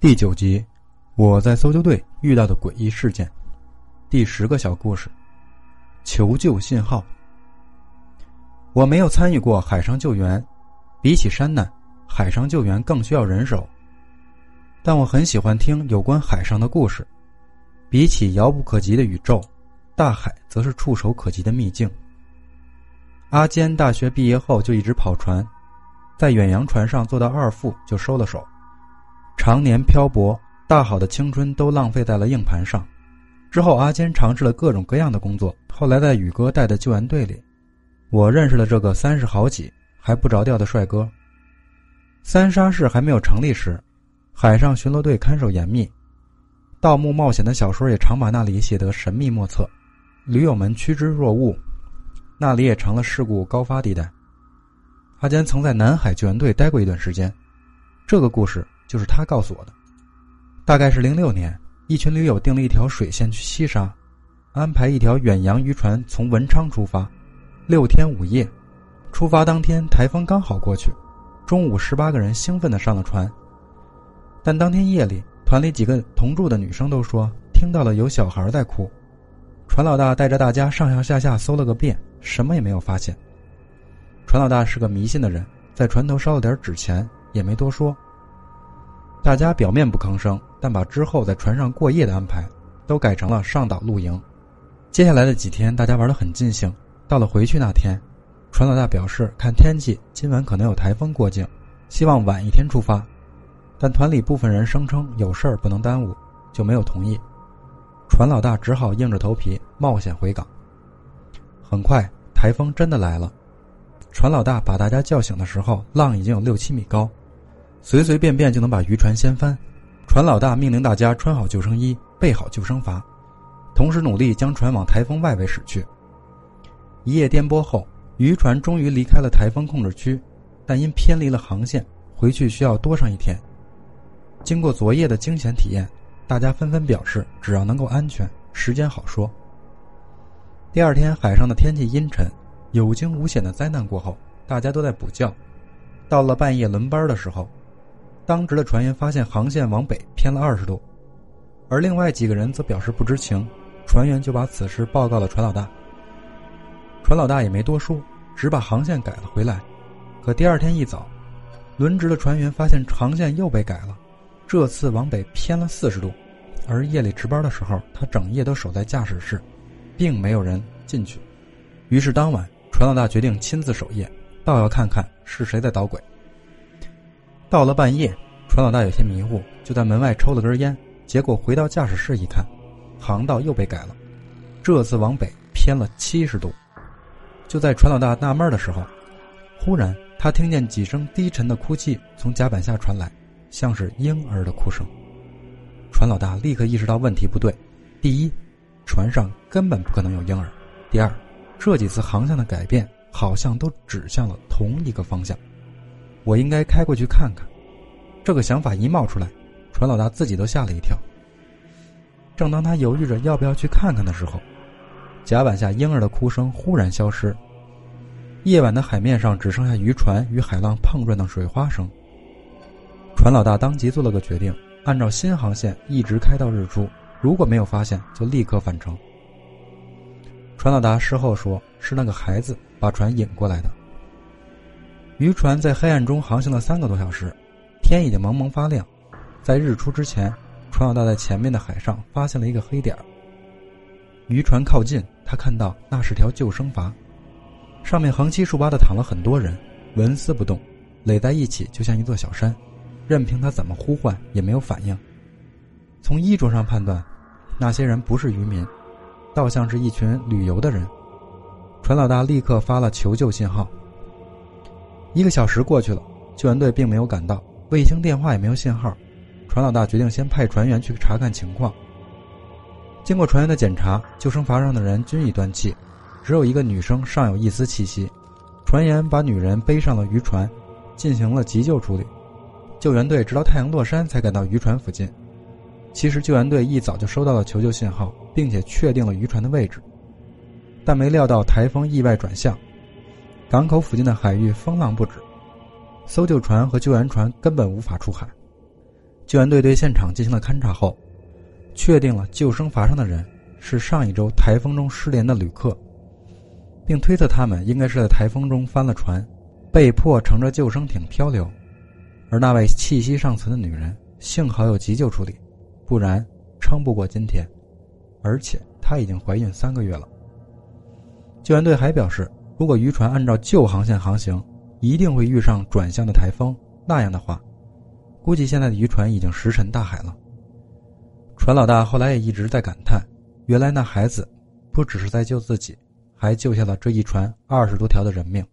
第九集，我在搜救队遇到的诡异事件，第十个小故事，求救信号。我没有参与过海上救援，比起山难，海上救援更需要人手。但我很喜欢听有关海上的故事，比起遥不可及的宇宙，大海则是触手可及的秘境。阿坚大学毕业后就一直跑船，在远洋船上做到二副就收了手。常年漂泊，大好的青春都浪费在了硬盘上。之后，阿坚尝试了各种各样的工作。后来，在宇哥带的救援队里，我认识了这个三十好几还不着调的帅哥。三沙市还没有成立时，海上巡逻队看守严密，盗墓冒险的小说也常把那里写得神秘莫测，驴友们趋之若鹜，那里也成了事故高发地带。阿坚曾在南海救援队待过一段时间，这个故事。就是他告诉我的，大概是零六年，一群驴友定了一条水线去西沙，安排一条远洋渔船从文昌出发，六天五夜。出发当天台风刚好过去，中午十八个人兴奋的上了船。但当天夜里，团里几个同住的女生都说听到了有小孩在哭。船老大带着大家上上下下搜了个遍，什么也没有发现。船老大是个迷信的人，在船头烧了点纸钱，也没多说。大家表面不吭声，但把之后在船上过夜的安排都改成了上岛露营。接下来的几天，大家玩得很尽兴。到了回去那天，船老大表示看天气，今晚可能有台风过境，希望晚一天出发。但团里部分人声称有事儿不能耽误，就没有同意。船老大只好硬着头皮冒险回港。很快，台风真的来了。船老大把大家叫醒的时候，浪已经有六七米高。随随便便就能把渔船掀翻，船老大命令大家穿好救生衣，备好救生筏，同时努力将船往台风外围驶去。一夜颠簸后，渔船终于离开了台风控制区，但因偏离了航线，回去需要多上一天。经过昨夜的惊险体验，大家纷纷表示，只要能够安全，时间好说。第二天，海上的天气阴沉，有惊无险的灾难过后，大家都在补觉。到了半夜轮班的时候。当值的船员发现航线往北偏了二十度，而另外几个人则表示不知情。船员就把此事报告了船老大。船老大也没多说，只把航线改了回来。可第二天一早，轮值的船员发现航线又被改了，这次往北偏了四十度。而夜里值班的时候，他整夜都守在驾驶室，并没有人进去。于是当晚，船老大决定亲自守夜，倒要看看是谁在捣鬼。到了半夜，船老大有些迷糊，就在门外抽了根烟。结果回到驾驶室一看，航道又被改了，这次往北偏了七十度。就在船老大纳闷的时候，忽然他听见几声低沉的哭泣从甲板下传来，像是婴儿的哭声。船老大立刻意识到问题不对：第一，船上根本不可能有婴儿；第二，这几次航向的改变好像都指向了同一个方向。我应该开过去看看。这个想法一冒出来，船老大自己都吓了一跳。正当他犹豫着要不要去看看的时候，甲板下婴儿的哭声忽然消失，夜晚的海面上只剩下渔船与海浪碰撞的水花声。船老大当即做了个决定，按照新航线一直开到日出，如果没有发现，就立刻返程。船老大事后说，是那个孩子把船引过来的。渔船在黑暗中航行了三个多小时，天已经蒙蒙发亮。在日出之前，船老大在前面的海上发现了一个黑点渔船靠近，他看到那是条救生筏，上面横七竖八的躺了很多人，纹丝不动，垒在一起就像一座小山，任凭他怎么呼唤也没有反应。从衣着上判断，那些人不是渔民，倒像是一群旅游的人。船老大立刻发了求救信号。一个小时过去了，救援队并没有赶到，卫星电话也没有信号。船老大决定先派船员去查看情况。经过船员的检查，救生筏上的人均已断气，只有一个女生尚有一丝气息。船员把女人背上了渔船，进行了急救处理。救援队直到太阳落山才赶到渔船附近。其实救援队一早就收到了求救信号，并且确定了渔船的位置，但没料到台风意外转向。港口附近的海域风浪不止，搜救船和救援船根本无法出海。救援队对现场进行了勘查后，确定了救生筏上的人是上一周台风中失联的旅客，并推测他们应该是在台风中翻了船，被迫乘着救生艇漂流。而那位气息尚存的女人幸好有急救处理，不然撑不过今天。而且她已经怀孕三个月了。救援队还表示，如果渔船按照旧航线航行，一定会遇上转向的台风。那样的话，估计现在的渔船已经石沉大海了。船老大后来也一直在感叹：原来那孩子不只是在救自己，还救下了这一船二十多条的人命。